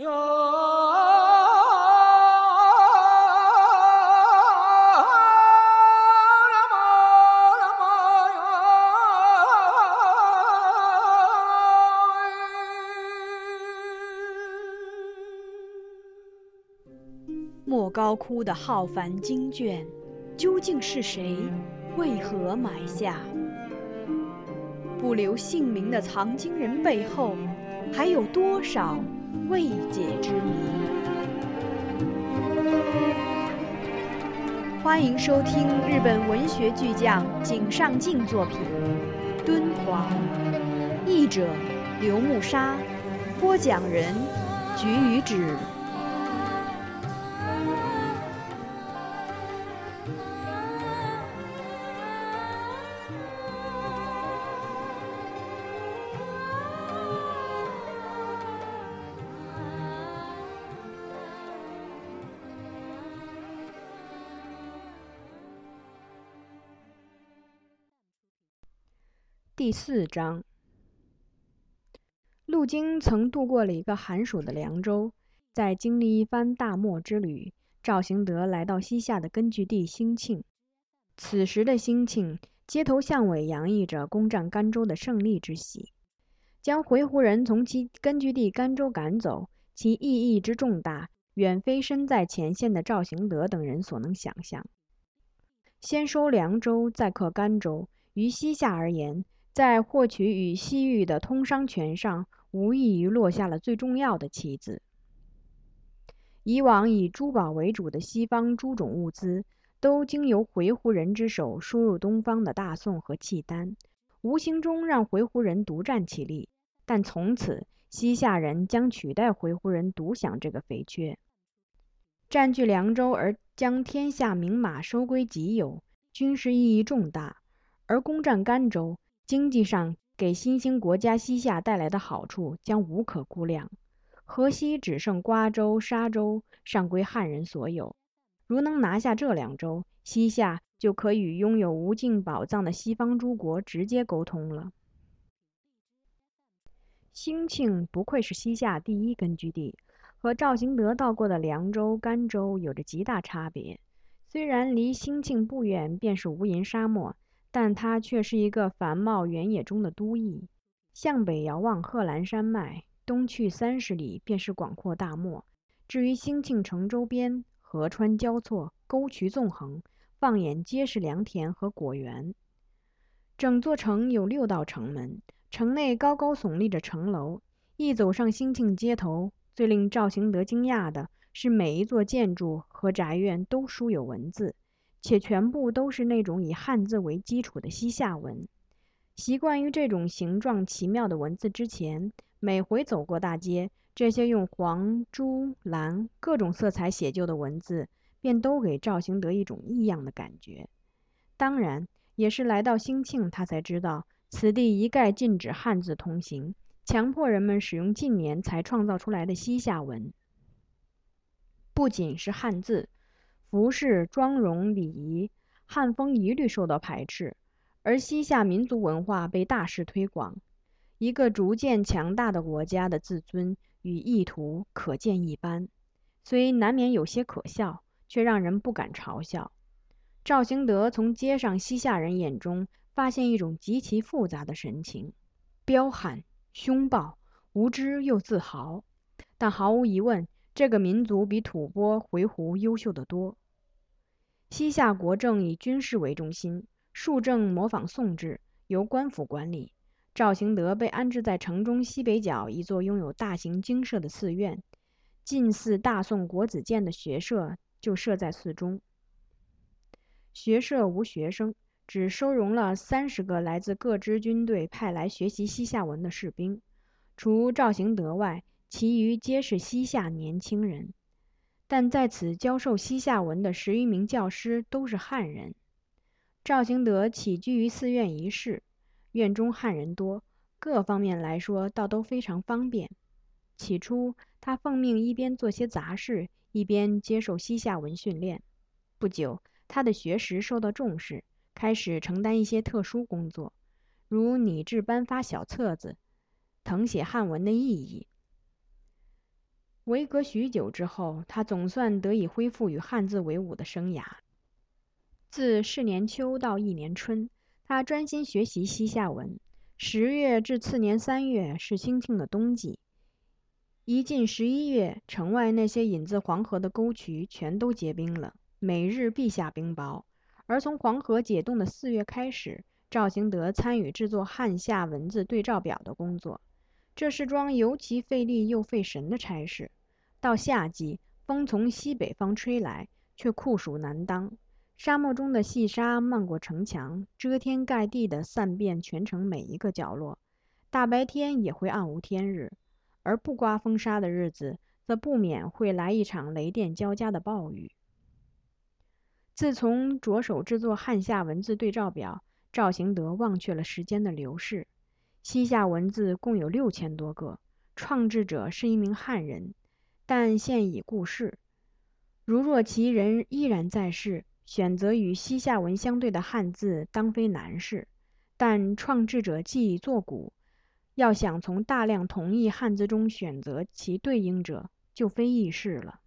莫高窟的浩繁经卷，究竟是谁？为何埋下？不留姓名的藏经人背后，还有多少未解之谜？欢迎收听日本文学巨匠井上靖作品《敦煌》，译者刘木沙，播讲人菊与子。第四章，陆经曾度过了一个寒暑的凉州，在经历一番大漠之旅，赵行德来到西夏的根据地兴庆。此时的兴庆，街头巷尾洋溢着攻占甘州的胜利之喜。将回鹘人从其根据地甘州赶走，其意义之重大，远非身在前线的赵行德等人所能想象。先收凉州，再克甘州，于西夏而言，在获取与西域的通商权上，无异于落下了最重要的棋子。以往以珠宝为主的西方诸种物资，都经由回鹘人之手输入东方的大宋和契丹，无形中让回鹘人独占其利。但从此，西夏人将取代回鹘人独享这个肥缺，占据凉州而将天下名马收归己有，军事意义重大；而攻占甘州。经济上给新兴国家西夏带来的好处将无可估量。河西只剩瓜州、沙州尚归汉人所有。如能拿下这两州，西夏就可与拥有无尽宝藏的西方诸国直接沟通了。兴庆不愧是西夏第一根据地，和赵行德到过的凉州、甘州有着极大差别。虽然离兴庆不远便是无垠沙漠。但它却是一个繁茂原野中的都邑。向北遥望贺兰山脉，东去三十里便是广阔大漠。至于兴庆城周边，河川交错，沟渠纵横，放眼皆是良田和果园。整座城有六道城门，城内高高耸立着城楼。一走上兴庆街头，最令赵行德惊讶的是，每一座建筑和宅院都书有文字。且全部都是那种以汉字为基础的西夏文。习惯于这种形状奇妙的文字之前，每回走过大街，这些用黄、朱、蓝各种色彩写就的文字，便都给赵行德一种异样的感觉。当然，也是来到兴庆，他才知道此地一概禁止汉字通行，强迫人们使用近年才创造出来的西夏文。不仅是汉字。服饰、妆容、礼仪、汉风一律受到排斥，而西夏民族文化被大肆推广。一个逐渐强大的国家的自尊与意图可见一斑，虽难免有些可笑，却让人不敢嘲笑。赵行德从街上西夏人眼中发现一种极其复杂的神情：彪悍、凶暴、无知又自豪。但毫无疑问。这个民族比吐蕃、回鹘优秀得多。西夏国政以军事为中心，庶政模仿宋制，由官府管理。赵行德被安置在城中西北角一座拥有大型精舍的寺院，近似大宋国子监的学社就设在寺中。学社无学生，只收容了三十个来自各支军队派来学习西夏文的士兵，除赵行德外。其余皆是西夏年轻人，但在此教授西夏文的十余名教师都是汉人。赵行德起居于寺院一室，院中汉人多，各方面来说倒都非常方便。起初，他奉命一边做些杂事，一边接受西夏文训练。不久，他的学识受到重视，开始承担一些特殊工作，如拟制颁发小册子，誊写汉文的意义。维隔许久之后，他总算得以恢复与汉字为伍的生涯。自是年秋到一年春，他专心学习西夏文。十月至次年三月是兴庆的冬季。一进十一月，城外那些引自黄河的沟渠全都结冰了，每日必下冰雹。而从黄河解冻的四月开始，赵行德参与制作汉夏文字对照表的工作，这是桩尤其费力又费神的差事。到夏季，风从西北方吹来，却酷暑难当。沙漠中的细沙漫过城墙，遮天盖地地散遍全城每一个角落，大白天也会暗无天日。而不刮风沙的日子，则不免会来一场雷电交加的暴雨。自从着手制作汉夏文字对照表，赵行德忘却了时间的流逝。西夏文字共有六千多个，创制者是一名汉人，但现已故世。如若其人依然在世，选择与西夏文相对的汉字，当非难事。但创制者既已作古。要想从大量同义汉字中选择其对应者，就非易事了。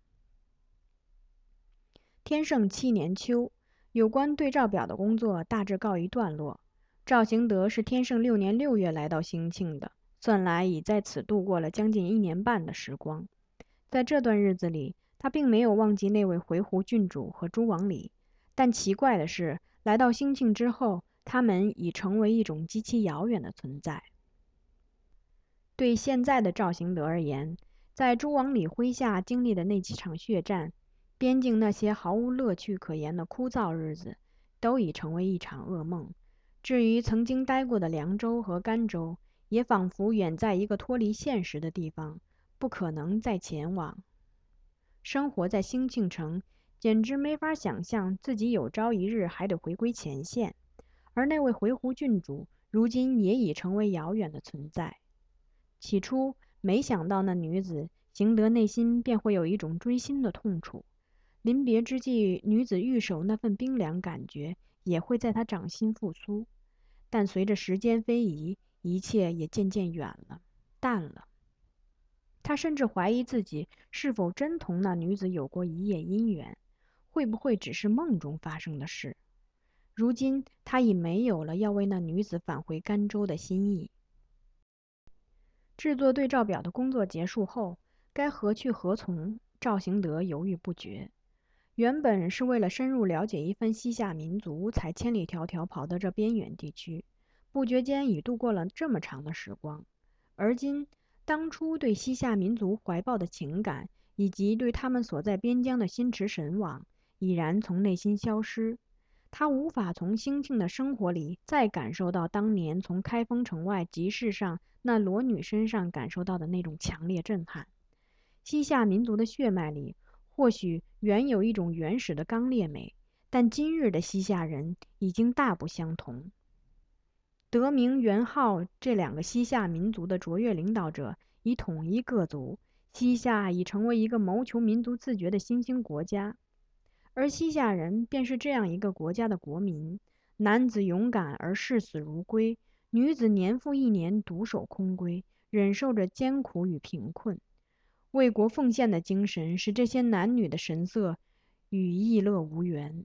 天圣七年秋，有关对照表的工作大致告一段落。赵行德是天圣六年六月来到兴庆的，算来已在此度过了将近一年半的时光。在这段日子里，他并没有忘记那位回鹘郡主和朱王李。但奇怪的是，来到兴庆之后，他们已成为一种极其遥远的存在。对现在的赵行德而言，在朱王李麾下经历的那几场血战，边境那些毫无乐趣可言的枯燥日子，都已成为一场噩梦。至于曾经待过的凉州和甘州，也仿佛远在一个脱离现实的地方，不可能再前往。生活在兴庆城，简直没法想象自己有朝一日还得回归前线。而那位回鹘郡主，如今也已成为遥远的存在。起初没想到，那女子行德内心便会有一种锥心的痛楚。临别之际，女子玉手那份冰凉感觉也会在他掌心复苏。但随着时间飞移，一切也渐渐远了，淡了。他甚至怀疑自己是否真同那女子有过一夜姻缘，会不会只是梦中发生的事？如今他已没有了要为那女子返回甘州的心意。制作对照表的工作结束后，该何去何从？赵行德犹豫不决。原本是为了深入了解一番西夏民族，才千里迢迢跑到这边远地区，不觉间已度过了这么长的时光。而今，当初对西夏民族怀抱的情感，以及对他们所在边疆的心驰神往，已然从内心消失。他无法从兴庆的生活里再感受到当年从开封城外集市上那裸女身上感受到的那种强烈震撼。西夏民族的血脉里或许原有一种原始的刚烈美，但今日的西夏人已经大不相同。德明、元昊这两个西夏民族的卓越领导者已统一各族，西夏已成为一个谋求民族自觉的新兴国家。而西夏人便是这样一个国家的国民，男子勇敢而视死如归，女子年复一年独守空闺，忍受着艰苦与贫困，为国奉献的精神使这些男女的神色与逸乐无缘。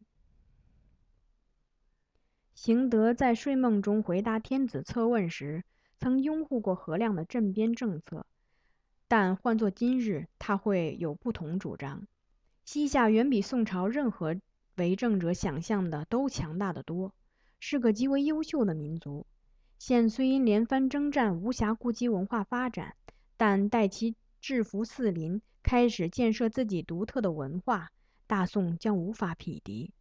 行德在睡梦中回答天子策问时，曾拥护过何亮的镇边政策，但换作今日，他会有不同主张。西夏远比宋朝任何为政者想象的都强大的多，是个极为优秀的民族。现虽因连番征战无暇顾及文化发展，但待其制服四邻，开始建设自己独特的文化，大宋将无法匹敌。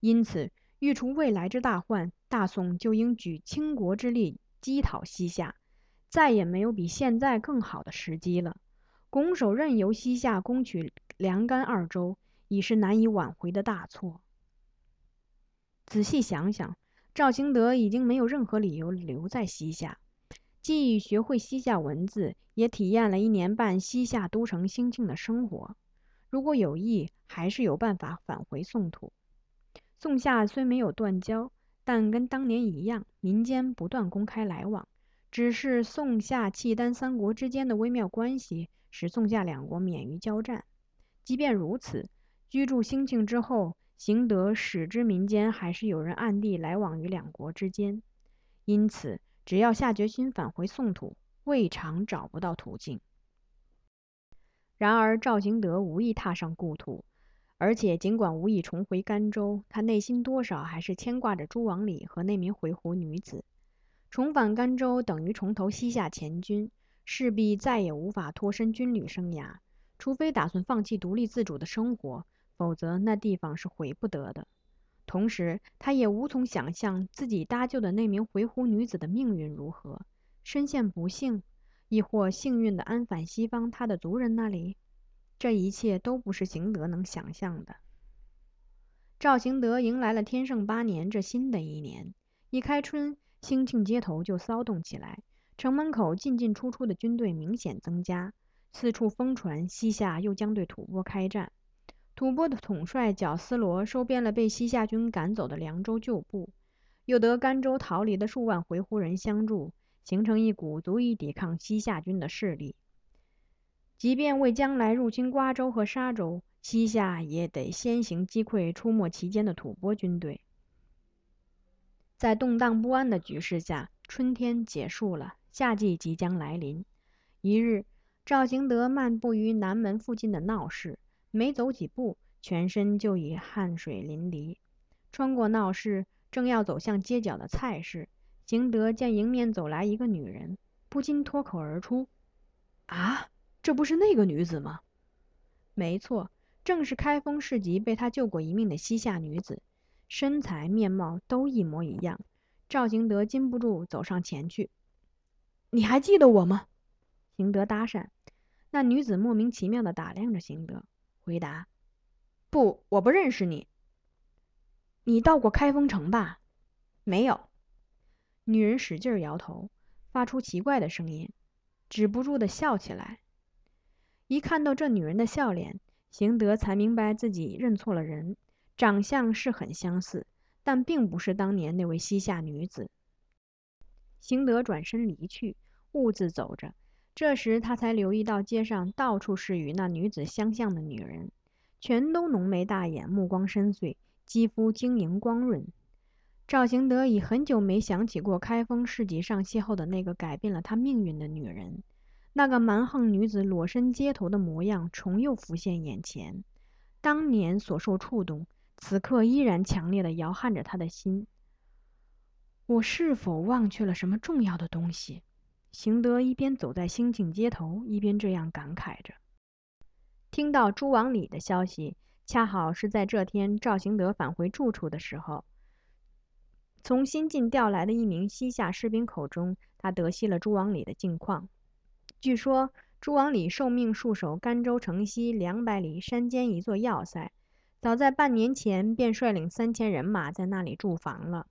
因此，欲除未来之大患，大宋就应举倾国之力击讨西夏，再也没有比现在更好的时机了。拱手任由西夏攻取凉甘二州，已是难以挽回的大错。仔细想想，赵兴德已经没有任何理由留在西夏，既已学会西夏文字，也体验了一年半西夏都城兴庆的生活。如果有意，还是有办法返回宋土。宋夏虽没有断交，但跟当年一样，民间不断公开来往。只是宋夏契丹三国之间的微妙关系。使宋夏两国免于交战。即便如此，居住兴庆之后，邢德使之民间还是有人暗地来往于两国之间。因此，只要下决心返回宋土，未尝找不到途径。然而，赵行德无意踏上故土，而且尽管无意重回甘州，他内心多少还是牵挂着朱王礼和那名回鹘女子。重返甘州等于重投西夏前军，势必再也无法脱身军旅生涯。除非打算放弃独立自主的生活，否则那地方是回不得的。同时，他也无从想象自己搭救的那名回鹘女子的命运如何，身陷不幸。亦或幸运地安返西方他的族人那里，这一切都不是行德能想象的。赵行德迎来了天圣八年这新的一年，一开春，兴庆街头就骚动起来，城门口进进出出的军队明显增加，四处疯传西夏又将对吐蕃开战。吐蕃的统帅绞丝罗收编了被西夏军赶走的凉州旧部，又得甘州逃离的数万回鹘人相助。形成一股足以抵抗西夏军的势力。即便为将来入侵瓜州和沙州，西夏也得先行击溃出没其间的吐蕃军队。在动荡不安的局势下，春天结束了，夏季即将来临。一日，赵行德漫步于南门附近的闹市，没走几步，全身就已汗水淋漓。穿过闹市，正要走向街角的菜市。行德见迎面走来一个女人，不禁脱口而出：“，这不是那个女子吗？”没错，正是开封市集被他救过一命的西夏女子，身材面貌都一模一样。赵行德禁不住走上前去：“你还记得我吗？”行德搭讪。那女子莫名其妙地打量着行德，回答：“不，我不认识你。你到过开封城吧？没有。”女人使劲摇头，发出奇怪的声音，止不住的笑起来。一看到这女人的笑脸，邢德才明白自己认错了人。长相是很相似，但并不是当年那位西夏女子。邢德转身离去，兀自走着。这时他才留意到街上到处是与那女子相像的女人，全都浓眉大眼，目光深邃，肌肤晶莹光润。赵行德已很久没想起过开封市集上邂逅的那个改变了他命运的女人，那个蛮横女子裸身街头的模样重又浮现眼前。当年所受触动，此刻依然强烈的摇撼着他的心。我是否忘却了什么重要的东西？行德一边走在兴庆街头，一边这样感慨着。听到朱王礼的消息，恰好是在这天赵行德返回住处的时候。从新晋调来的一名西夏士兵口中，他得悉了朱王礼的近况。据说，朱王礼受命戍守甘州城西两百里山间一座要塞，早在半年前便率领三千人马在那里驻防了。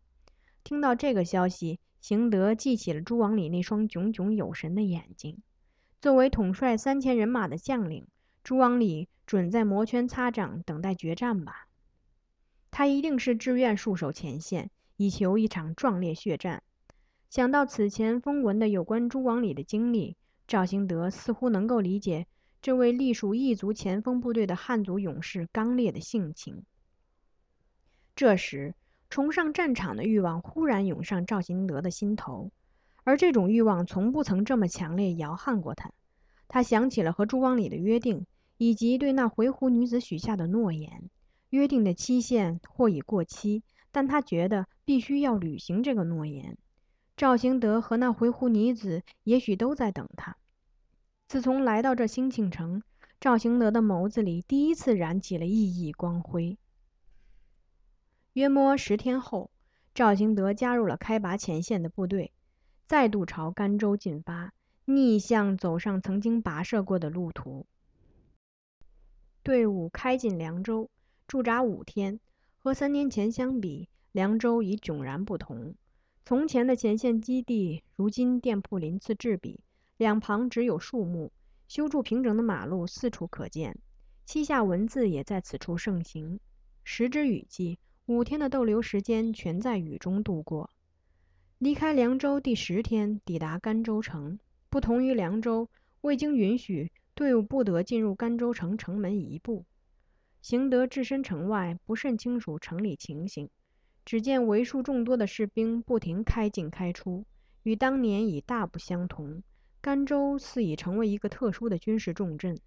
听到这个消息，邢德记起了朱王礼那双炯炯有神的眼睛。作为统帅三千人马的将领，朱王礼准在摩拳擦掌，等待决战吧？他一定是志愿戍守前线。以求一场壮烈血战。想到此前风闻的有关朱王礼的经历，赵兴德似乎能够理解这位隶属异族前锋部队的汉族勇士刚烈的性情。这时，冲上战场的欲望忽然涌上赵兴德的心头，而这种欲望从不曾这么强烈摇撼过他。他想起了和朱光礼的约定，以及对那回鹘女子许下的诺言。约定的期限或已过期。但他觉得必须要履行这个诺言。赵兴德和那回鹘女子也许都在等他。自从来到这兴庆城，赵兴德的眸子里第一次燃起了熠熠光辉。约摸十天后，赵兴德加入了开拔前线的部队，再度朝甘州进发，逆向走上曾经跋涉过的路途。队伍开进凉州，驻扎五天。和三年前相比，凉州已迥然不同。从前的前线基地，如今店铺鳞次栉比，两旁只有树木，修筑平整的马路四处可见。西夏文字也在此处盛行。时之雨季，五天的逗留时间全在雨中度过。离开凉州第十天，抵达甘州城。不同于凉州，未经允许，队伍不得进入甘州城城门一步。行德置身城外，不甚清楚城里情形，只见为数众多的士兵不停开进开出，与当年已大不相同。甘州似已成为一个特殊的军事重镇。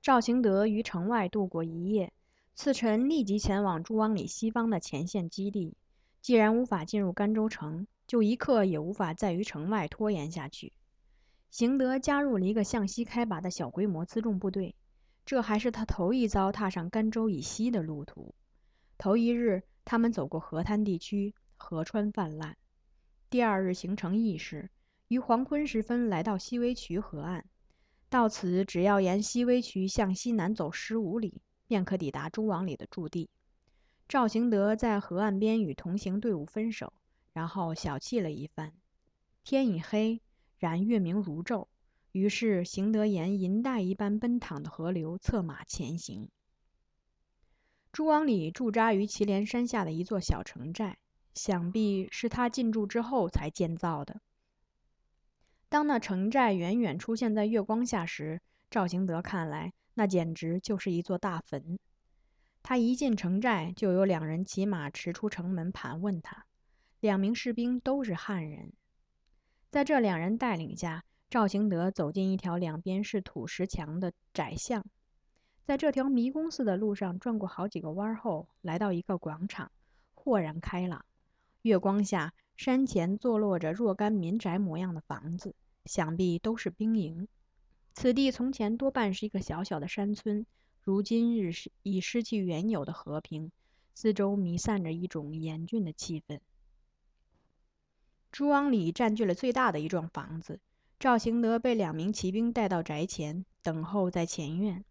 赵行德于城外度过一夜，次晨立即前往朱汪里西方的前线基地。既然无法进入甘州城，就一刻也无法再于城外拖延下去。行德加入了一个向西开拔的小规模辎重部队。这还是他头一遭踏上甘州以西的路途。头一日，他们走过河滩地区，河川泛滥。第二日行程意识，于黄昏时分来到西微渠河岸。到此，只要沿西微渠向西南走十五里，便可抵达朱王里的驻地。赵行德在河岸边与同行队伍分手，然后小憩了一番。天已黑，然月明如昼。于是，行德沿银带一般奔淌的河流策马前行。朱王里驻扎于祁连山下的一座小城寨，想必是他进驻之后才建造的。当那城寨远远出现在月光下时，赵行德看来，那简直就是一座大坟。他一进城寨，就有两人骑马驰出城门盘问他。两名士兵都是汉人，在这两人带领下。赵行德走进一条两边是土石墙的窄巷，在这条迷宫似的路上转过好几个弯后，来到一个广场，豁然开朗。月光下，山前坐落着若干民宅模样的房子，想必都是兵营。此地从前多半是一个小小的山村，如今日已失去原有的和平，四周弥散着一种严峻的气氛。朱王里占据了最大的一幢房子。赵行德被两名骑兵带到宅前，等候在前院。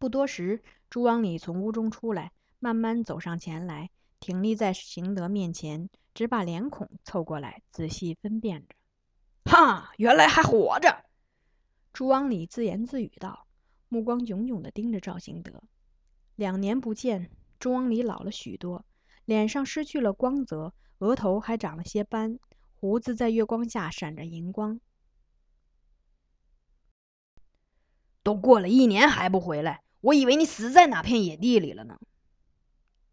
不多时，朱王礼从屋中出来，慢慢走上前来，挺立在行德面前，只把脸孔凑过来，仔细分辨着。哈，原来还活着！朱王礼自言自语道，目光炯炯地盯着赵行德。两年不见，朱王礼老了许多，脸上失去了光泽，额头还长了些斑。胡子在月光下闪着银光。都过了一年还不回来，我以为你死在哪片野地里了呢。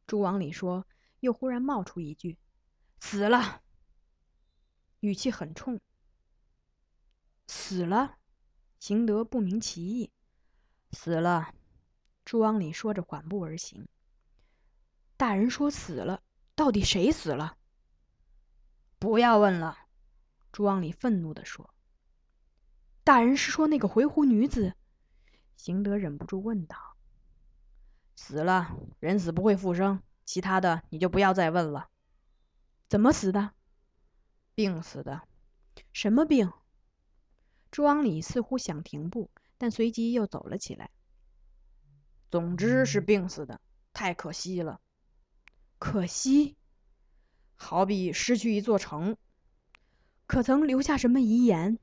朱王礼说，又忽然冒出一句：“死了。”语气很冲。死了？邢德不明其意。死了。朱王礼说着缓步而行。大人说死了，到底谁死了？不要问了，朱王礼愤怒地说。“大人是说那个回鹘女子？”邢德忍不住问道。“死了，人死不会复生，其他的你就不要再问了。”“怎么死的？”“病死的。”“什么病？”朱王礼似乎想停步，但随即又走了起来。“总之是病死的，太可惜了。”“可惜。”好比失去一座城，可曾留下什么遗言？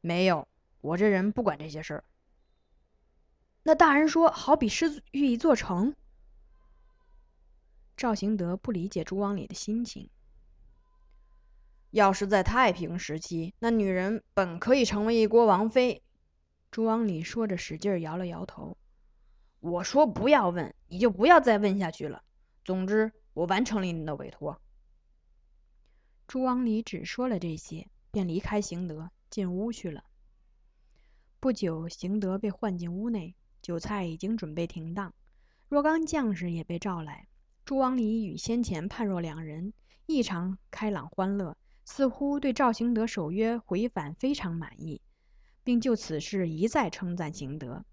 没有，我这人不管这些事儿。那大人说，好比失去一座城。赵行德不理解朱王礼的心情。要是在太平时期，那女人本可以成为一国王妃。朱王礼说着，使劲摇了摇头。我说不要问，你就不要再问下去了。总之，我完成了你的委托。朱王礼只说了这些，便离开行德，进屋去了。不久，行德被唤进屋内，酒菜已经准备停当，若干将士也被召来。朱王礼与先前判若两人，异常开朗欢乐，似乎对赵行德守约回返非常满意，并就此事一再称赞行德。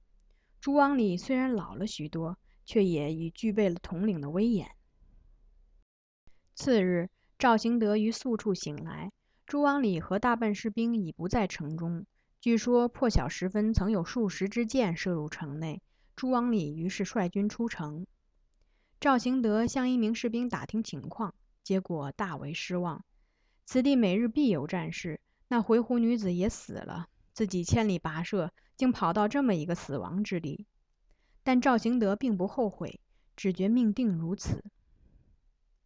朱王礼虽然老了许多，却也已具备了统领的威严。次日。赵行德于宿处醒来，朱王礼和大半士兵已不在城中。据说破晓时分，曾有数十支箭射入城内。朱王礼于是率军出城。赵行德向一名士兵打听情况，结果大为失望。此地每日必有战事，那回鹘女子也死了，自己千里跋涉，竟跑到这么一个死亡之地。但赵行德并不后悔，只觉命定如此。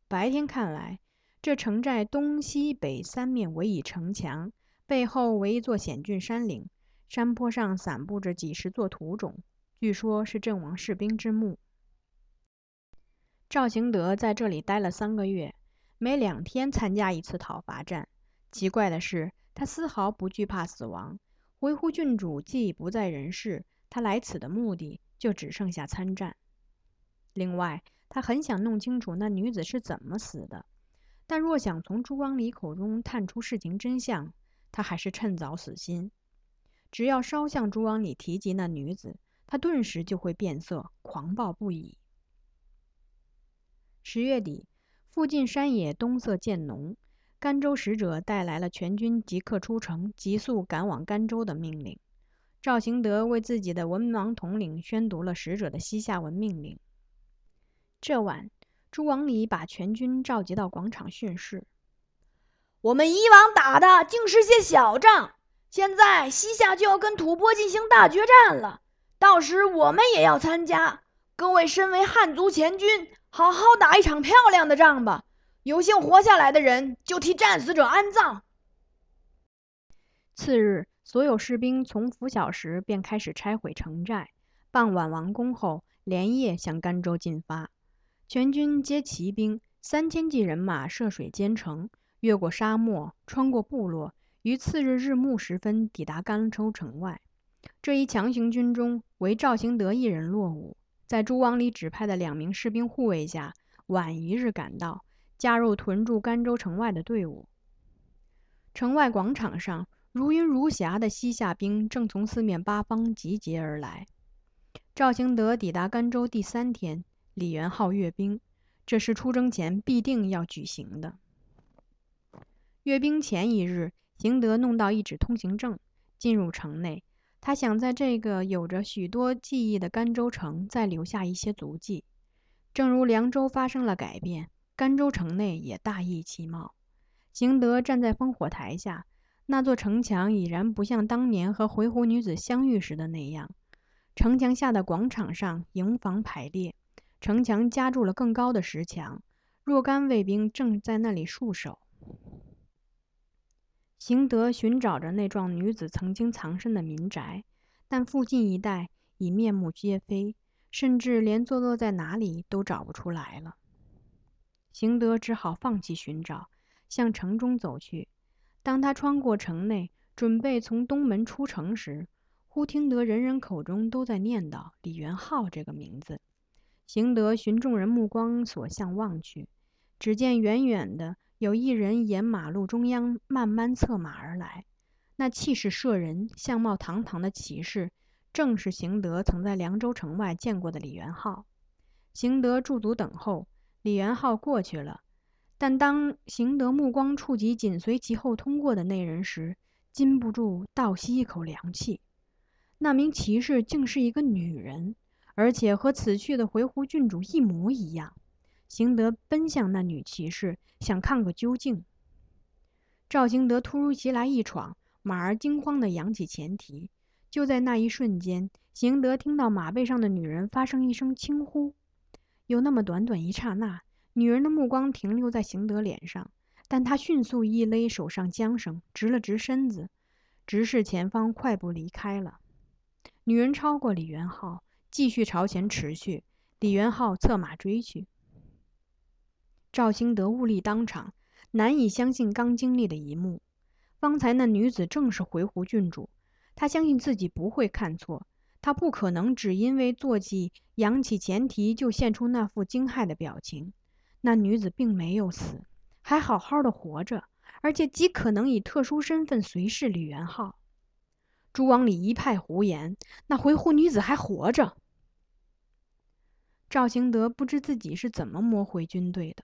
白天看来，这城寨东西北三面围以城墙，背后为一座险峻山岭，山坡上散布着几十座土冢，据说是阵亡士兵之墓。赵行德在这里待了三个月，每两天参加一次讨伐战。奇怪的是，他丝毫不惧怕死亡。回鹘郡主既已不在人世，他来此的目的就只剩下参战。另外，他很想弄清楚那女子是怎么死的，但若想从朱光礼口中探出事情真相，他还是趁早死心。只要稍向朱王礼提及那女子，他顿时就会变色，狂暴不已。十月底，附近山野冬色渐浓，甘州使者带来了全军即刻出城、急速赶往甘州的命令。赵行德为自己的文盲统领宣读了使者的西夏文命令。这晚，朱王礼把全军召集到广场训示：“我们以往打的竟是些小仗，现在西夏就要跟吐蕃进行大决战了，到时我们也要参加。各位身为汉族前军。”好好打一场漂亮的仗吧！有幸活下来的人就替战死者安葬。次日，所有士兵从拂晓时便开始拆毁城寨，傍晚完工后，连夜向甘州进发。全军皆骑兵，三千骑人马涉水兼程，越过沙漠，穿过部落，于次日日暮时分抵达甘州城外。这一强行军中，唯赵行德一人落伍。在朱王礼指派的两名士兵护卫下，晚一日赶到，加入屯驻甘州城外的队伍。城外广场上，如云如霞的西夏兵正从四面八方集结而来。赵兴德抵达甘州第三天，李元昊阅兵，这是出征前必定要举行的。阅兵前一日，邢德弄到一纸通行证，进入城内。他想在这个有着许多记忆的甘州城再留下一些足迹，正如凉州发生了改变，甘州城内也大异其貌。邢德站在烽火台下，那座城墙已然不像当年和回鹘女子相遇时的那样。城墙下的广场上，营房排列，城墙加筑了更高的石墙，若干卫兵正在那里戍守。邢德寻找着那幢女子曾经藏身的民宅，但附近一带已面目皆非，甚至连坐落在哪里都找不出来了。邢德只好放弃寻找，向城中走去。当他穿过城内，准备从东门出城时，忽听得人人口中都在念叨李元昊这个名字。邢德循众人目光所向望去，只见远远的。有一人沿马路中央慢慢策马而来，那气势慑人、相貌堂堂的骑士，正是邢德曾在凉州城外见过的李元昊。邢德驻足等候，李元昊过去了，但当邢德目光触及紧随其后通过的那人时，禁不住倒吸一口凉气。那名骑士竟是一个女人，而且和此去的回鹘郡主一模一样。邢德奔向那女骑士，想看个究竟。赵兴德突如其来一闯，马儿惊慌地扬起前蹄。就在那一瞬间，邢德听到马背上的女人发生一声轻呼。有那么短短一刹那，女人的目光停留在邢德脸上，但她迅速一勒手上缰绳，直了直身子，直视前方，快步离开了。女人超过李元昊，继续朝前驰去。李元昊策马追去。赵兴德兀立当场，难以相信刚经历的一幕。方才那女子正是回鹘郡主，他相信自己不会看错。他不可能只因为坐骑扬起前蹄就现出那副惊骇的表情。那女子并没有死，还好好的活着，而且极可能以特殊身份随侍李元昊。朱王礼一派胡言，那回鹘女子还活着。赵兴德不知自己是怎么摸回军队的。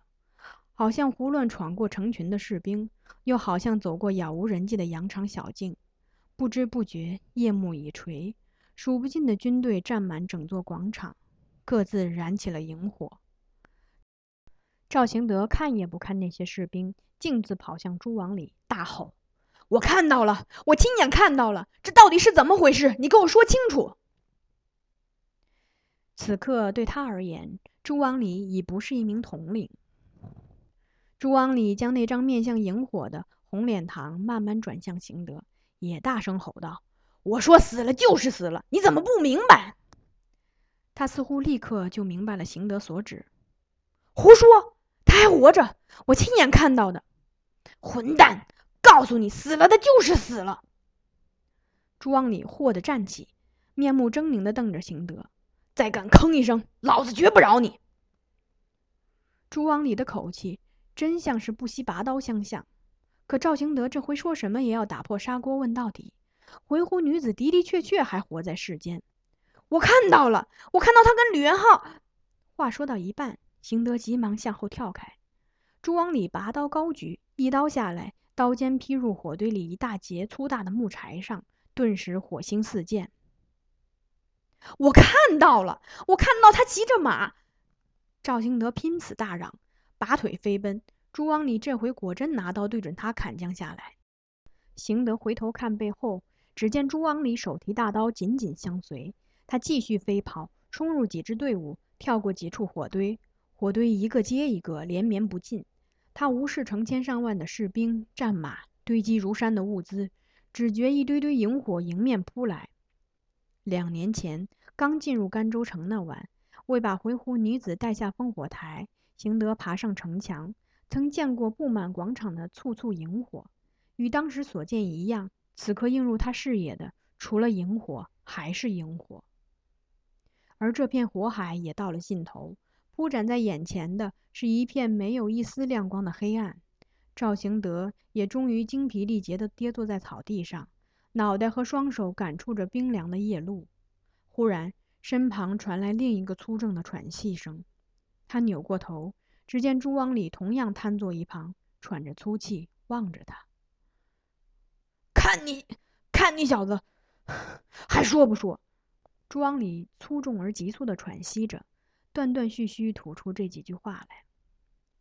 好像胡乱闯过成群的士兵，又好像走过杳无人迹的羊肠小径。不知不觉，夜幕已垂，数不尽的军队占满整座广场，各自燃起了萤火。赵行德看也不看那些士兵，径自跑向朱王里，大吼：“我看到了，我亲眼看到了，这到底是怎么回事？你给我说清楚！”此刻对他而言，朱王里已不是一名统领。朱王礼将那张面向萤火的红脸膛慢慢转向邢德，也大声吼道：“我说死了就是死了，你怎么不明白？”他似乎立刻就明白了邢德所指。胡说，他还活着，我亲眼看到的。混蛋，告诉你，死了的就是死了。朱王礼霍地站起，面目狰狞地瞪着邢德：“再敢吭一声，老子绝不饶你！”朱王礼的口气真像是不惜拔刀相向。可赵兴德这回说什么也要打破砂锅问到底。回鹘女子的的确确还活在世间，我看到了，我看到她跟吕元浩。话说到一半，邢德急忙向后跳开。朱王礼拔刀高举，一刀下来，刀尖劈入火堆里一大截粗大的木柴上，顿时火星四溅。我看到了，我看到他骑着马。赵兴德拼死大嚷，拔腿飞奔。朱王礼这回果真拿刀对准他砍将下来，邢德回头看背后，只见朱王礼手提大刀紧紧相随。他继续飞跑，冲入几支队伍，跳过几处火堆，火堆一个接一个，连绵不尽。他无视成千上万的士兵、战马、堆积如山的物资，只觉一堆堆萤火迎面扑来。两年前刚进入甘州城那晚，为把回鹘女子带下烽火台，邢德爬上城墙。曾见过布满广场的簇簇萤火，与当时所见一样。此刻映入他视野的，除了萤火，还是萤火。而这片火海也到了尽头，铺展在眼前的是一片没有一丝亮光的黑暗。赵行德也终于精疲力竭地跌坐在草地上，脑袋和双手感触着冰凉的夜露。忽然，身旁传来另一个粗重的喘息声，他扭过头。只见朱王礼同样瘫坐一旁，喘着粗气望着他。看你，看你小子，还说不说？朱王礼粗重而急促的喘息着，断断续续吐出这几句话来。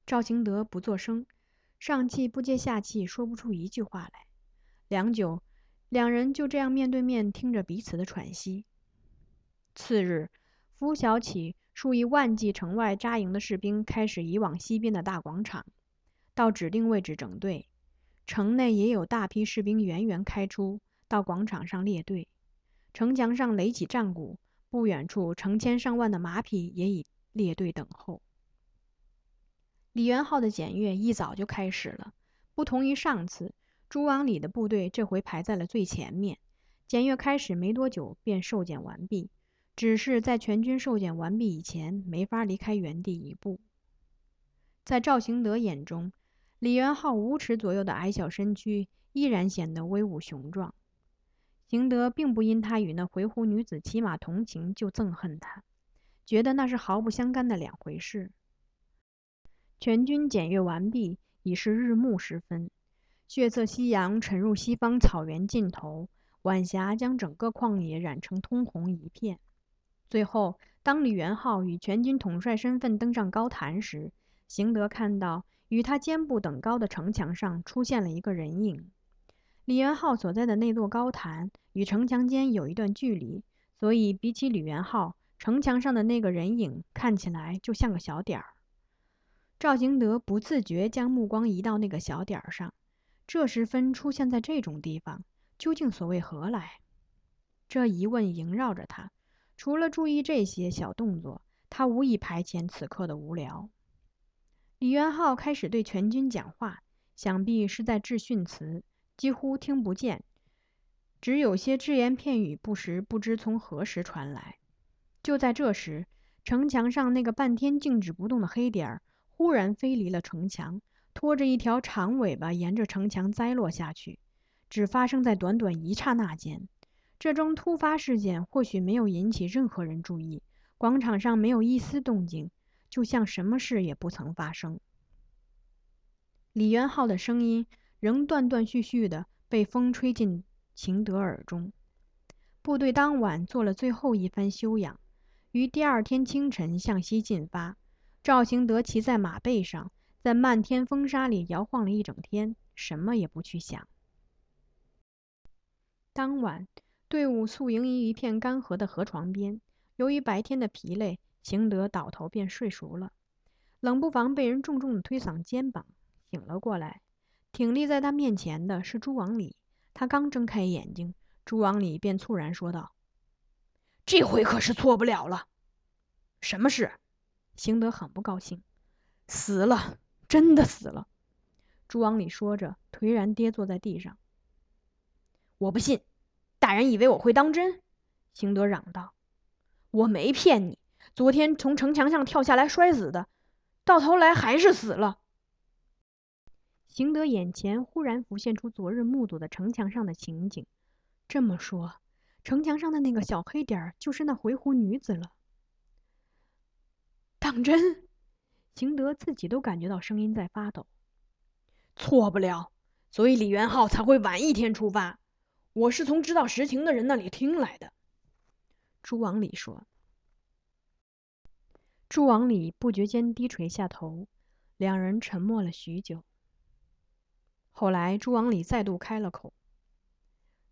赵行德不作声，上气不接下气，说不出一句话来。良久，两人就这样面对面听着彼此的喘息。次日，拂晓起。数以万计城外扎营的士兵开始移往西边的大广场，到指定位置整队。城内也有大批士兵源源开出，到广场上列队。城墙上擂起战鼓，不远处成千上万的马匹也已列队等候。李元昊的检阅一早就开始了，不同于上次，朱王礼的部队这回排在了最前面。检阅开始没多久，便受检完毕。只是在全军受检完毕以前，没法离开原地一步。在赵行德眼中，李元昊五尺左右的矮小身躯依然显得威武雄壮。行德并不因他与那回鹘女子骑马同行就憎恨他，觉得那是毫不相干的两回事。全军检阅完毕，已是日暮时分，血色夕阳沉入西方草原尽头，晚霞将整个旷野染成通红一片。最后，当李元昊以全军统帅身份登上高坛时，邢德看到与他肩部等高的城墙上出现了一个人影。李元昊所在的那座高坛与城墙间有一段距离，所以比起李元昊，城墙上的那个人影看起来就像个小点儿。赵行德不自觉将目光移到那个小点儿上，这时分出现在这种地方，究竟所为何来？这疑问萦绕着他。除了注意这些小动作，他无意排遣此刻的无聊。李元昊开始对全军讲话，想必是在致训词，几乎听不见，只有些只言片语不时不知从何时传来。就在这时，城墙上那个半天静止不动的黑点儿忽然飞离了城墙，拖着一条长尾巴沿着城墙栽落下去，只发生在短短一刹那间。这桩突发事件或许没有引起任何人注意，广场上没有一丝动静，就像什么事也不曾发生。李元昊的声音仍断断续续的被风吹进秦德耳中。部队当晚做了最后一番休养，于第二天清晨向西进发。赵行德骑在马背上，在漫天风沙里摇晃了一整天，什么也不去想。当晚。队伍宿营于一片干涸的河床边。由于白天的疲累，邢德倒头便睡熟了，冷不防被人重重的推搡肩膀，醒了过来。挺立在他面前的是朱王礼。他刚睁开眼睛，朱王礼便猝然说道：“这回可是错不了了。”“什么事？”邢德很不高兴。“死了，真的死了。”朱王礼说着，颓然跌坐在地上。“我不信，大人以为我会当真？”邢德嚷道。“我没骗你，昨天从城墙上跳下来摔死的，到头来还是死了。”邢德眼前忽然浮现出昨日目睹的城墙上的情景。这么说，城墙上的那个小黑点儿就是那回鹘女子了。当真？邢德自己都感觉到声音在发抖。错不了，所以李元昊才会晚一天出发。我是从知道实情的人那里听来的。朱王礼说。朱王礼不觉间低垂下头，两人沉默了许久。后来，朱王礼再度开了口：“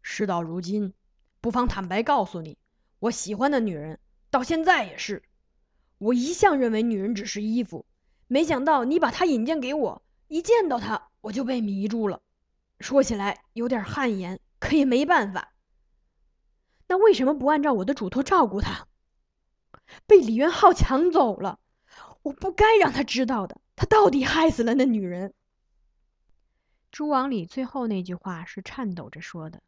事到如今，不妨坦白告诉你，我喜欢的女人，到现在也是。我一向认为女人只是衣服，没想到你把她引荐给我，一见到她我就被迷住了。说起来有点汗颜，可也没办法。那为什么不按照我的嘱托照顾他？被李元昊抢走了，我不该让他知道的。他到底害死了那女人。”朱王里最后那句话是颤抖着说的，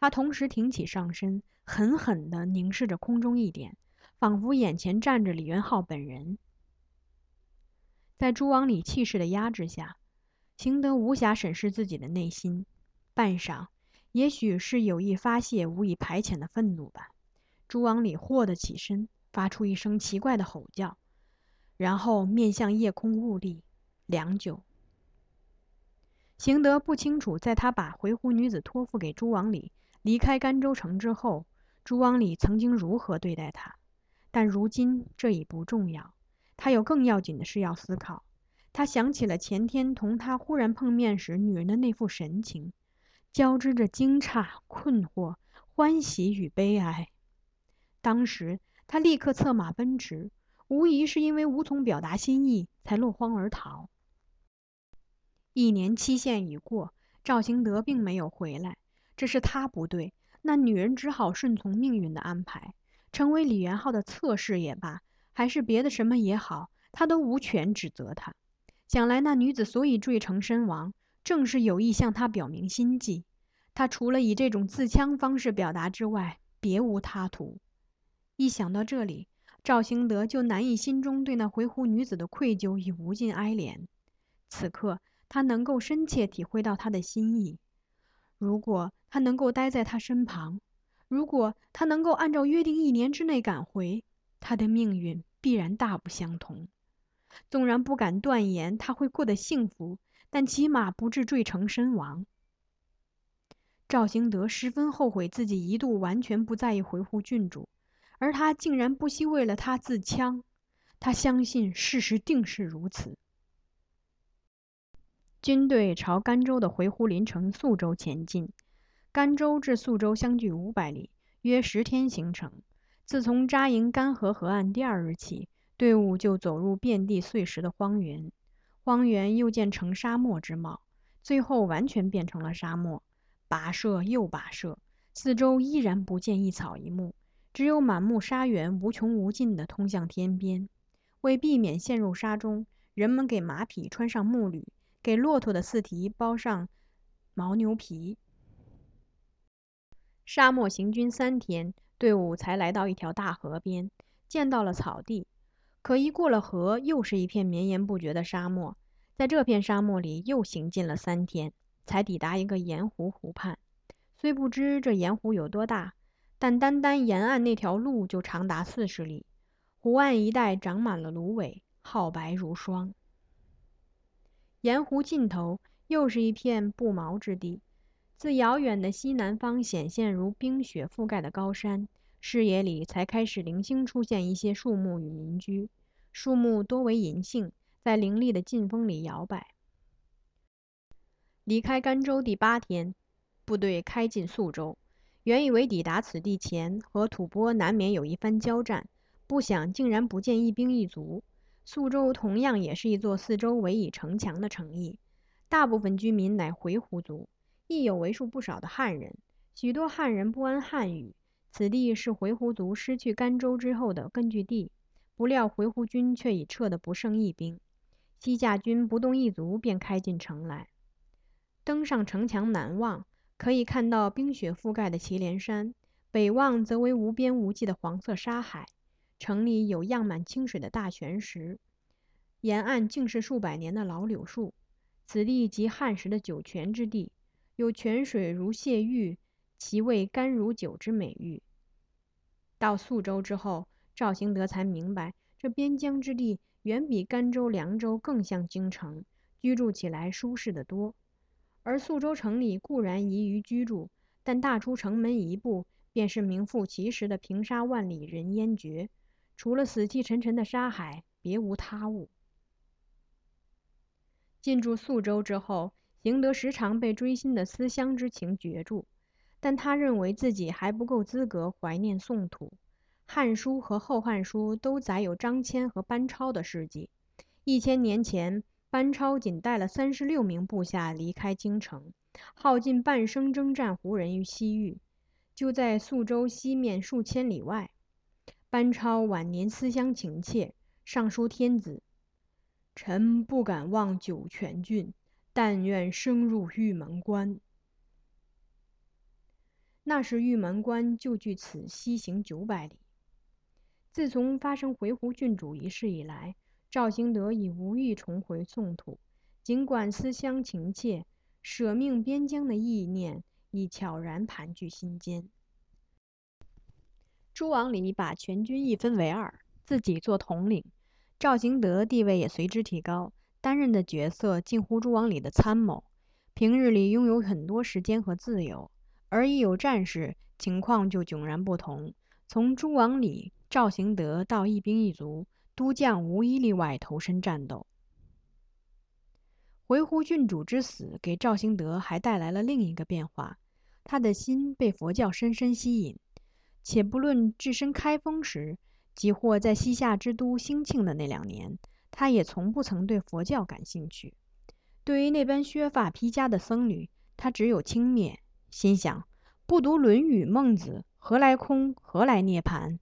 他同时挺起上身，狠狠的凝视着空中一点，仿佛眼前站着李元昊本人。在朱王里气势的压制下，邢德无暇审视自己的内心。半晌，也许是有意发泄、无以排遣的愤怒吧，朱王礼霍地起身，发出一声奇怪的吼叫，然后面向夜空兀立良久。邢德不清楚，在他把回鹘女子托付给朱王礼，离开甘州城之后，朱王礼曾经如何对待他。但如今这已不重要，他有更要紧的事要思考。他想起了前天同他忽然碰面时女人的那副神情，交织着惊诧、困惑、欢喜与悲哀。当时他立刻策马奔驰，无疑是因为无从表达心意，才落荒而逃。一年期限已过，赵兴德并没有回来，这是他不对。那女人只好顺从命运的安排，成为李元昊的侧室也罢，还是别的什么也好，他都无权指责他。想来那女子所以坠城身亡，正是有意向他表明心迹。他除了以这种自戕方式表达之外，别无他图。一想到这里，赵兴德就难以心中对那回鹘女子的愧疚与无尽哀怜。此刻。他能够深切体会到他的心意。如果他能够待在他身旁，如果他能够按照约定一年之内赶回，他的命运必然大不相同。纵然不敢断言他会过得幸福，但起码不至坠城身亡。赵兴德十分后悔自己一度完全不在意回鹘郡主，而他竟然不惜为了他自戕。他相信事实定是如此。军队朝甘州的回鹘临城宿州前进。甘州至宿州相距五百里，约十天行程。自从扎营干河河岸第二日起，队伍就走入遍地碎石的荒原。荒原又见成沙漠之貌，最后完全变成了沙漠。跋涉又跋涉，四周依然不见一草一木，只有满目沙原无穷无尽地通向天边。为避免陷入沙中，人们给马匹穿上木履。给骆驼的四蹄包上牦牛皮。沙漠行军三天，队伍才来到一条大河边，见到了草地。可一过了河，又是一片绵延不绝的沙漠。在这片沙漠里，又行进了三天，才抵达一个盐湖湖畔。虽不知这盐湖有多大，但单单沿岸那条路就长达四十里。湖岸一带长满了芦苇，皓白如霜。盐湖尽头又是一片不毛之地，自遥远的西南方显现如冰雪覆盖的高山，视野里才开始零星出现一些树木与民居。树木多为银杏，在凌厉的劲风里摇摆。离开甘州第八天，部队开进宿州，原以为抵达此地前和吐蕃难免有一番交战，不想竟然不见一兵一卒。宿州同样也是一座四周围以城墙的城邑，大部分居民乃回鹘族，亦有为数不少的汉人。许多汉人不谙汉语，此地是回鹘族失去甘州之后的根据地。不料回鹘军却已撤得不剩一兵，西夏军不动一卒便开进城来。登上城墙南望，可以看到冰雪覆盖的祁连山；北望则为无边无际的黄色沙海。城里有漾满清水的大泉石，沿岸竟是数百年的老柳树。此地即汉时的酒泉之地，有泉水如泻玉，其味甘如酒之美誉。到宿州之后，赵行德才明白，这边疆之地远比甘州、凉州更像京城，居住起来舒适得多。而宿州城里固然宜于居住，但大出城门一步，便是名副其实的平沙万里人烟绝。除了死气沉沉的沙海，别无他物。进驻宿州之后，邢德时常被追心的思乡之情攫住，但他认为自己还不够资格怀念宋土。《汉书》和《后汉书》都载有张骞和班超的事迹。一千年前，班超仅带了三十六名部下离开京城，耗尽半生征战胡人于西域，就在宿州西面数千里外。班超晚年思乡情切，上书天子：“臣不敢望九泉郡，但愿升入玉门关。”那时玉门关就距此西行九百里。自从发生回鹘郡主一事以来，赵兴德已无意重回宋土。尽管思乡情切，舍命边疆的意念已悄然盘踞心间。诸王里把全军一分为二，自己做统领。赵行德地位也随之提高，担任的角色近乎诸王里的参谋。平日里拥有很多时间和自由，而一有战事，情况就迥然不同。从诸王里，赵行德到一兵一卒，都将无一例外投身战斗。回鹘郡主之死，给赵行德还带来了另一个变化，他的心被佛教深深吸引。且不论置身开封时，即或在西夏之都兴庆的那两年，他也从不曾对佛教感兴趣。对于那般削发披枷的僧侣，他只有轻蔑，心想：不读《论语》《孟子》，何来空？何来涅槃？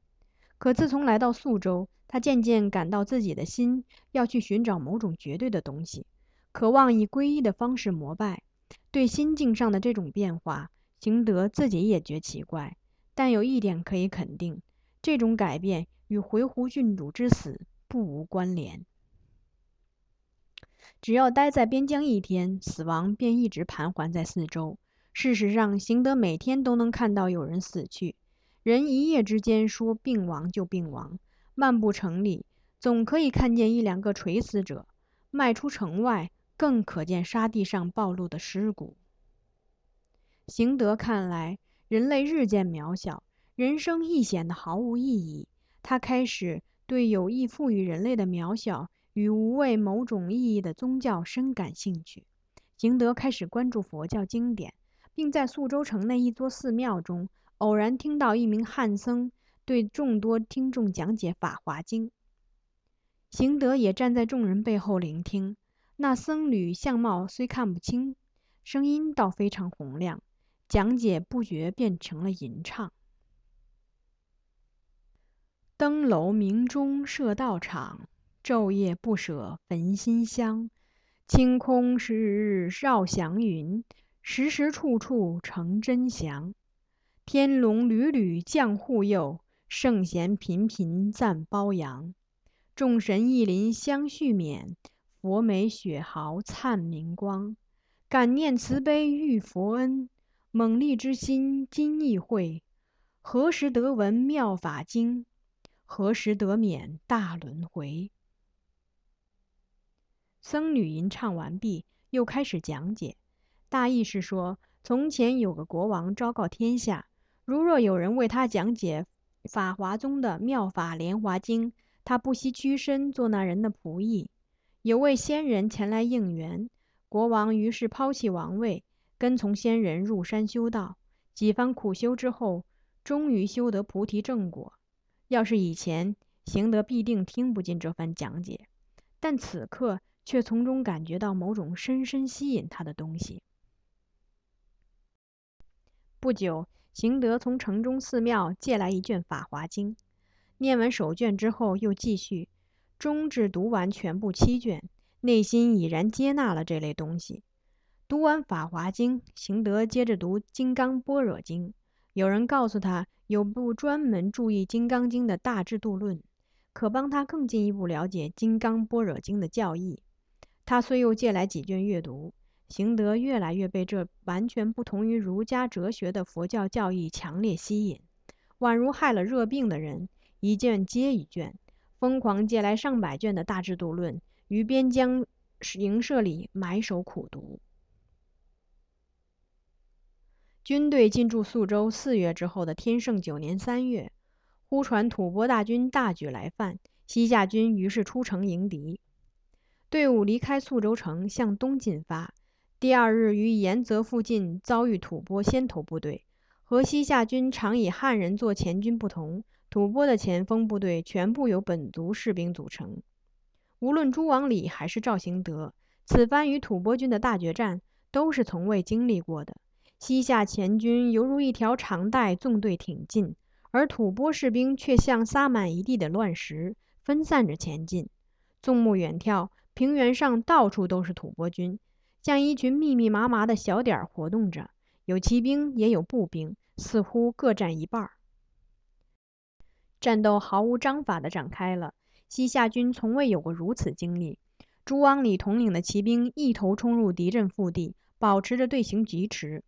可自从来到宿州，他渐渐感到自己的心要去寻找某种绝对的东西，渴望以皈依的方式膜拜。对心境上的这种变化，行德自己也觉奇怪。但有一点可以肯定，这种改变与回鹘郡主之死不无关联。只要待在边疆一天，死亡便一直盘桓在四周。事实上，行德每天都能看到有人死去，人一夜之间说病亡就病亡。漫步城里，总可以看见一两个垂死者；迈出城外，更可见沙地上暴露的尸骨。行德看来。人类日渐渺小，人生亦显得毫无意义。他开始对有意赋予人类的渺小与无谓某种意义的宗教深感兴趣。行德开始关注佛教经典，并在宿州城内一座寺庙中偶然听到一名汉僧对众多听众讲解《法华经》。行德也站在众人背后聆听。那僧侣相貌虽看不清，声音倒非常洪亮。讲解不觉变成了吟唱。登楼明钟设道场，昼夜不舍焚心香。清空时日绕祥云，时时处处成真祥。天龙屡屡降护佑，圣贤频频赞褒扬。众神莅临相续勉，佛眉雪毫灿明光。感念慈悲遇佛恩。猛力之心今亦会，何时得闻妙法经？何时得免大轮回？僧侣吟唱完毕，又开始讲解。大意是说：从前有个国王昭告天下，如若有人为他讲解法华宗的妙法莲华经，他不惜屈身做那人的仆役。有位仙人前来应援，国王于是抛弃王位。跟从仙人入山修道，几番苦修之后，终于修得菩提正果。要是以前，行德必定听不进这番讲解，但此刻却从中感觉到某种深深吸引他的东西。不久，邢德从城中寺庙借来一卷《法华经》，念完首卷之后，又继续，终至读完全部七卷，内心已然接纳了这类东西。读完《法华经》，邢德接着读《金刚般若经》。有人告诉他，有部专门注意《金刚经》的大智度论，可帮他更进一步了解《金刚般若经》的教义。他虽又借来几卷阅读。行德越来越被这完全不同于儒家哲学的佛教教义强烈吸引，宛如害了热病的人，一卷接一卷，疯狂借来上百卷的大智度论，于边疆营舍里埋首苦读。军队进驻宿州四月之后的天圣九年三月，忽传吐蕃大军大举来犯，西夏军于是出城迎敌。队伍离开宿州城，向东进发。第二日，于延泽附近遭遇吐蕃先头部队。和西夏军常以汉人做前军不同，吐蕃的前锋部队全部由本族士兵组成。无论朱王礼还是赵行德，此番与吐蕃军的大决战都是从未经历过的。西夏前军犹如一条长带，纵队挺进，而吐蕃士兵却像撒满一地的乱石，分散着前进。纵目远眺，平原上到处都是吐蕃军。像一群密密麻麻的小点儿活动着，有骑兵也有步兵，似乎各占一半儿。战斗毫无章法地展开了，西夏军从未有过如此经历。朱汪礼统领的骑兵一头冲入敌阵腹地，保持着队形疾驰。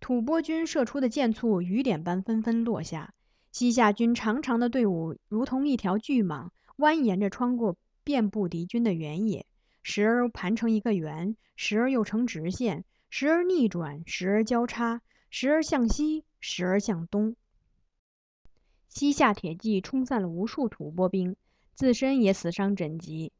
吐蕃军射出的箭簇雨点般纷纷落下，西夏军长长的队伍如同一条巨蟒，蜿蜒着穿过遍布敌军的原野。时而盘成一个圆，时而又成直线，时而逆转，时而交叉，时而向西，时而向东。西夏铁骑冲散了无数吐蕃兵，自身也死伤枕藉。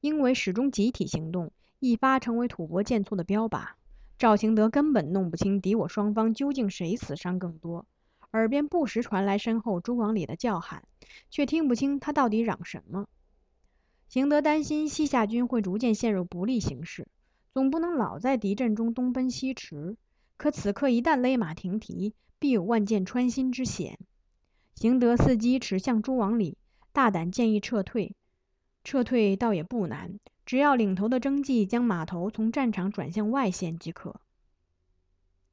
因为始终集体行动，一发成为吐蕃箭簇的标靶。赵行德根本弄不清敌我双方究竟谁死伤更多，耳边不时传来身后朱广礼的叫喊，却听不清他到底嚷什么。邢德担心西夏军会逐渐陷入不利形势，总不能老在敌阵中东奔西驰。可此刻一旦勒马停蹄，必有万箭穿心之险。邢德伺机驰向朱王里，大胆建议撤退。撤退倒也不难，只要领头的征骑将马头从战场转向外线即可。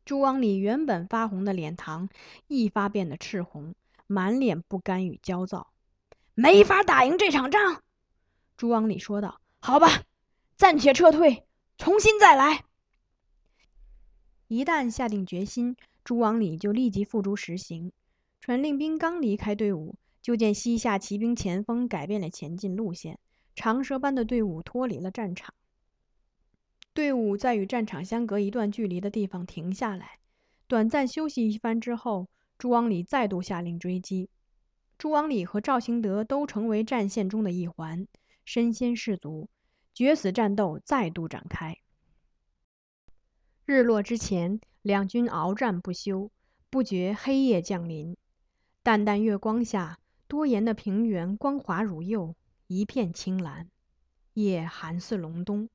朱王里原本发红的脸庞一发变得赤红，满脸不甘与焦躁。没法打赢这场仗。朱王礼说道：“好吧，暂且撤退，重新再来。”一旦下定决心，朱王礼就立即付诸实行。传令兵刚离开队伍，就见西夏骑兵前锋改变了前进路线，长蛇般的队伍脱离了战场。队伍在与战场相隔一段距离的地方停下来，短暂休息一番之后，朱王礼再度下令追击。朱王礼和赵兴德都成为战线中的一环。身先士卒，决死战斗再度展开。日落之前，两军鏖战不休，不觉黑夜降临。淡淡月光下，多岩的平原光滑如釉，一片青蓝。夜寒似隆冬。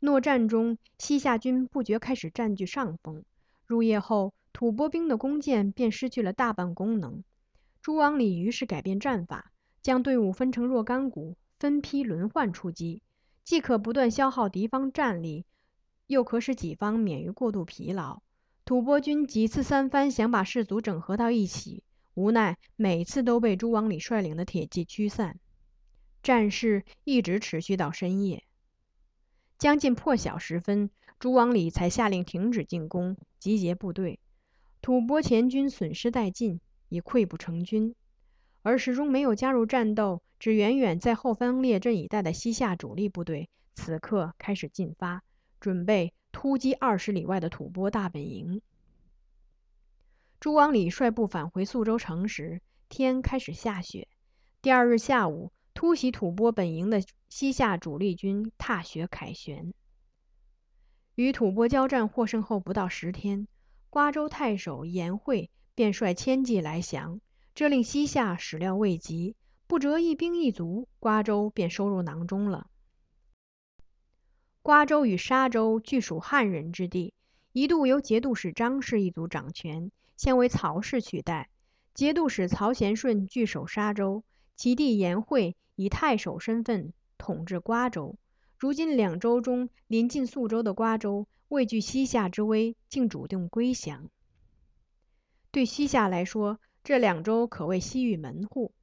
诺战中，西夏军不觉开始占据上风。入夜后，吐蕃兵的弓箭便失去了大半功能。朱王礼于是改变战法，将队伍分成若干股。分批轮换出击，既可不断消耗敌方战力，又可使己方免于过度疲劳。吐蕃军几次三番想把士卒整合到一起，无奈每次都被朱王礼率领的铁骑驱散。战事一直持续到深夜，将近破晓时分，朱王礼才下令停止进攻，集结部队。吐蕃前军损失殆尽，已溃不成军。而始终没有加入战斗，只远远在后方列阵以待的西夏主力部队，此刻开始进发，准备突击二十里外的吐蕃大本营。朱王礼率部返回宿州城时，天开始下雪。第二日下午，突袭吐蕃本营的西夏主力军踏雪凯旋。与吐蕃交战获胜后不到十天，瓜州太守严惠便率千骑来降。这令西夏始料未及，不折一兵一卒，瓜州便收入囊中了。瓜州与沙州俱属汉人之地，一度由节度使张氏一族掌权，现为曹氏取代。节度使曹贤顺据守沙州，其弟严惠以太守身份统治瓜州。如今两州中临近宿州的瓜州，畏惧西夏之威，竟主动归降。对西夏来说，这两州可谓西域门户，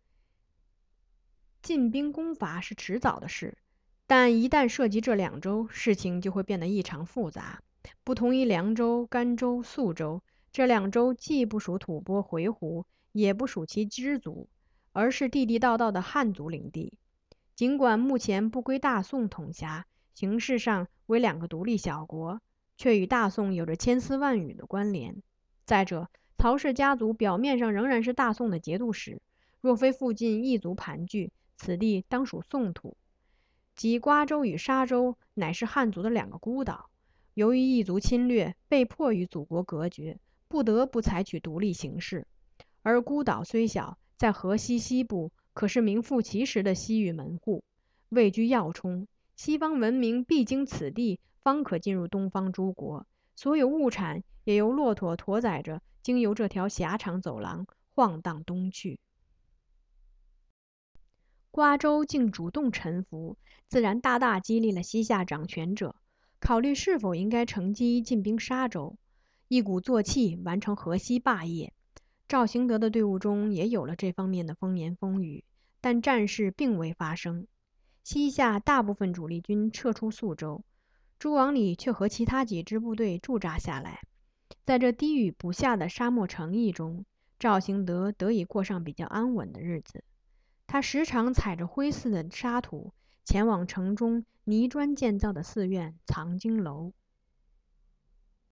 进兵攻伐是迟早的事。但一旦涉及这两州，事情就会变得异常复杂。不同于凉州、甘州、肃州，这两州既不属吐蕃回鹘，也不属其支族，而是地地道道的汉族领地。尽管目前不归大宋统辖，形式上为两个独立小国，却与大宋有着千丝万缕的关联。再者，曹氏家族表面上仍然是大宋的节度使，若非附近异族盘踞，此地当属宋土。即瓜州与沙州乃是汉族的两个孤岛，由于异族侵略，被迫与祖国隔绝，不得不采取独立形式。而孤岛虽小，在河西西部，可是名副其实的西域门户，位居要冲，西方文明必经此地，方可进入东方诸国。所有物产也由骆驼驮载着，经由这条狭长走廊晃荡东去。瓜州竟主动臣服。自然大大激励了西夏掌权者考虑是否应该乘机进兵沙州，一鼓作气完成河西霸业。赵兴德的队伍中也有了这方面的风言风语，但战事并未发生。西夏大部分主力军撤出宿州，诸王里却和其他几支部队驻扎下来。在这低雨不下的沙漠城邑中，赵兴德得以过上比较安稳的日子。他时常踩着灰色的沙土。前往城中泥砖建造的寺院藏经楼。